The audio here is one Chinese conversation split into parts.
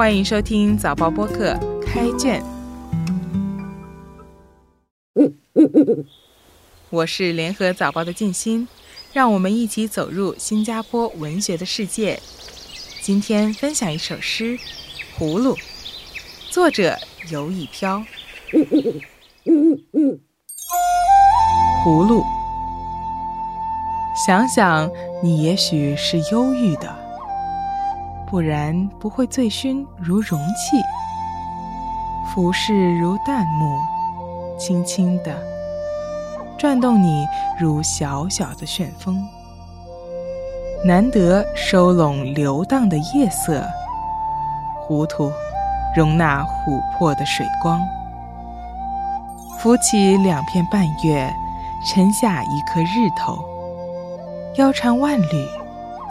欢迎收听早报播客开卷。我是联合早报的静心，让我们一起走入新加坡文学的世界。今天分享一首诗《葫芦》，作者游以飘。葫芦，想想你也许是忧郁的，不然不会醉醺如容器，浮世如淡幕，轻轻的。转动你如小小的旋风，难得收拢流荡的夜色，糊涂容纳琥珀的水光，浮起两片半月，沉下一颗日头，腰缠万缕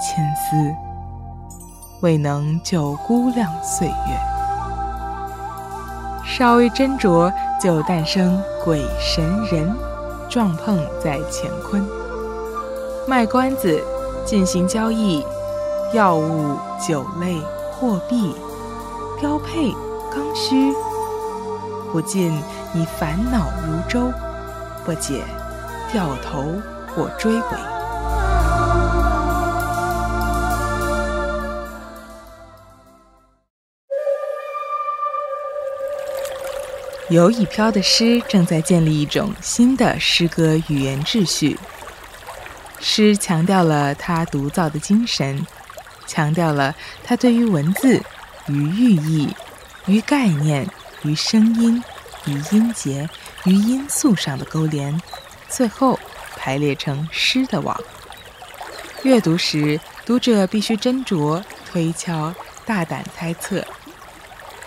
千丝，未能就估量岁月，稍微斟酌就诞生鬼神人。撞碰在乾坤，卖关子，进行交易，药物、酒类、货币，标配、刚需，不尽你烦恼如舟，不解掉头或追尾。游以飘的诗正在建立一种新的诗歌语言秩序。诗强调了他独造的精神，强调了他对于文字、与寓意、与概念、与声音、与音节、与音素上的勾连，最后排列成诗的网。阅读时，读者必须斟酌、推敲、大胆猜测。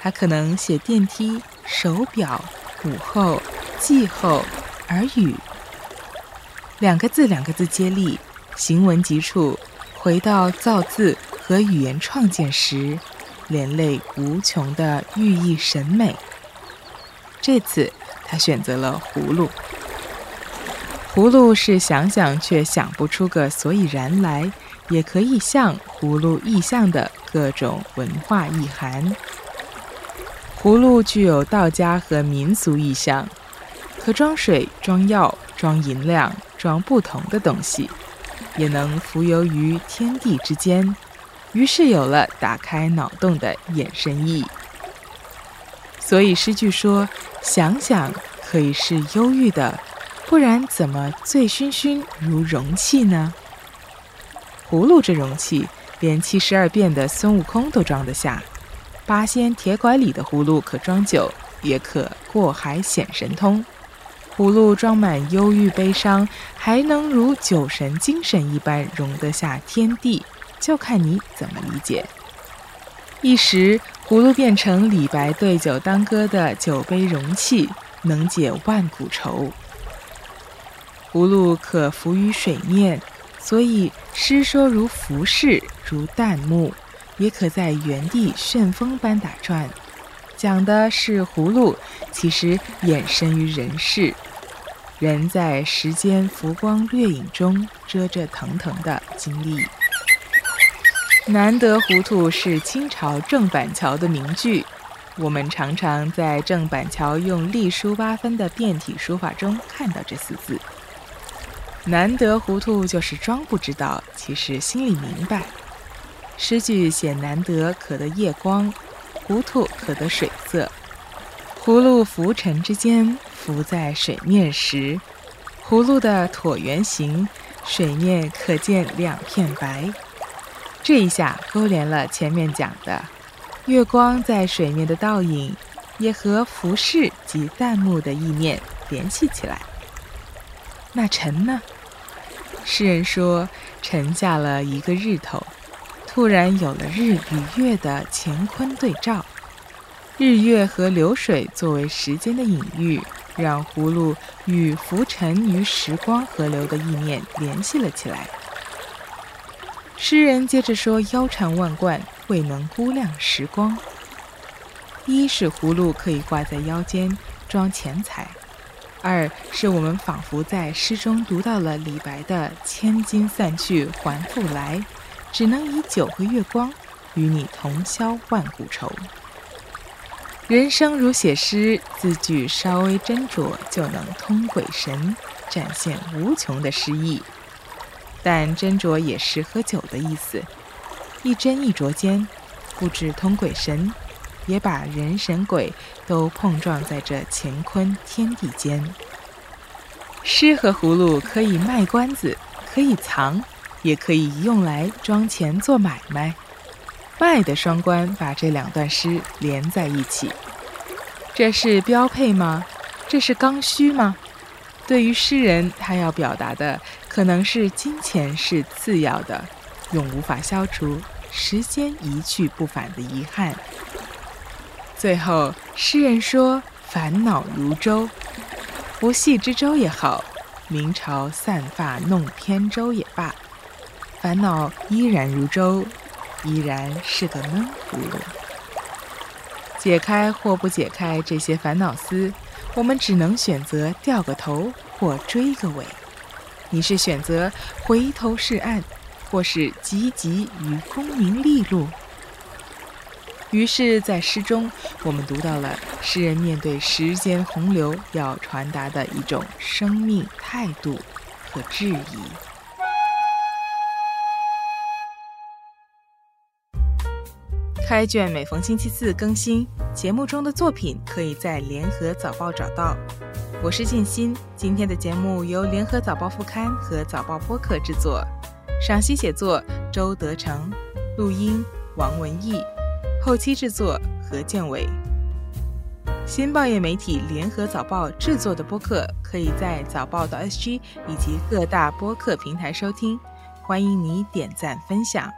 他可能写电梯。手表、午后、季后、耳语，两个字两个字接力，行文急处，回到造字和语言创建时，连累无穷的寓意审美。这次他选择了葫芦。葫芦是想想却想不出个所以然来，也可以像葫芦意象的各种文化意涵。葫芦具有道家和民俗意象，可装水、装药、装银两、装不同的东西，也能浮游于天地之间。于是有了打开脑洞的衍生意。所以诗句说：“想想可以是忧郁的，不然怎么醉醺醺如容器呢？”葫芦这容器，连七十二变的孙悟空都装得下。八仙铁拐李的葫芦可装酒，也可过海显神通。葫芦装满忧郁悲伤，还能如酒神精神一般容得下天地，就看你怎么理解。一时，葫芦变成李白对酒当歌的酒杯容器，能解万古愁。葫芦可浮于水面，所以诗说如浮世，如淡幕。也可在原地旋风般打转，讲的是葫芦其实衍生于人世，人在时间浮光掠影中折折腾腾的经历。难得糊涂是清朝郑板桥的名句，我们常常在郑板桥用隶书八分的变体书法中看到这四字。难得糊涂就是装不知道，其实心里明白。诗句写难得可得夜光，糊涂可得水色。葫芦浮沉之间，浮在水面时，葫芦的椭圆形，水面可见两片白。这一下勾连了前面讲的月光在水面的倒影，也和浮世及淡幕的意念联系起来。那沉呢？诗人说，沉下了一个日头。突然有了日与月的乾坤对照，日月和流水作为时间的隐喻，让葫芦与浮沉于时光河流的意念联系了起来。诗人接着说：“腰缠万贯，未能估量时光。一是葫芦可以挂在腰间装钱财；二是我们仿佛在诗中读到了李白的‘千金散去还复来’。”只能以酒和月光与你同销万古愁。人生如写诗，字句稍微斟酌，就能通鬼神，展现无穷的诗意。但斟酌也是喝酒的意思，一斟一酌间，不知通鬼神，也把人神鬼都碰撞在这乾坤天地间。诗和葫芦可以卖关子，可以藏，也可以用来装钱做买卖。卖的双关把这两段诗连在一起，这是标配吗？这是刚需吗？对于诗人，他要表达的可能是金钱是次要的，永无法消除时间一去不返的遗憾。最后，诗人说：“烦恼如舟，不系之舟也好，明朝散发弄扁舟也罢，烦恼依然如舟。”依然是个闷葫芦。解开或不解开这些烦恼丝，我们只能选择掉个头或追个尾。你是选择回头是岸，或是汲汲于功名利禄？于是，在诗中，我们读到了诗人面对时间洪流要传达的一种生命态度和质疑。开卷每逢星期四更新，节目中的作品可以在联合早报找到。我是静心，今天的节目由联合早报副刊和早报播客制作，赏析写作周德成，录音王文义，后期制作何建伟。新报业媒体联合早报制作的播客，可以在早报的 SG 以及各大播客平台收听，欢迎你点赞分享。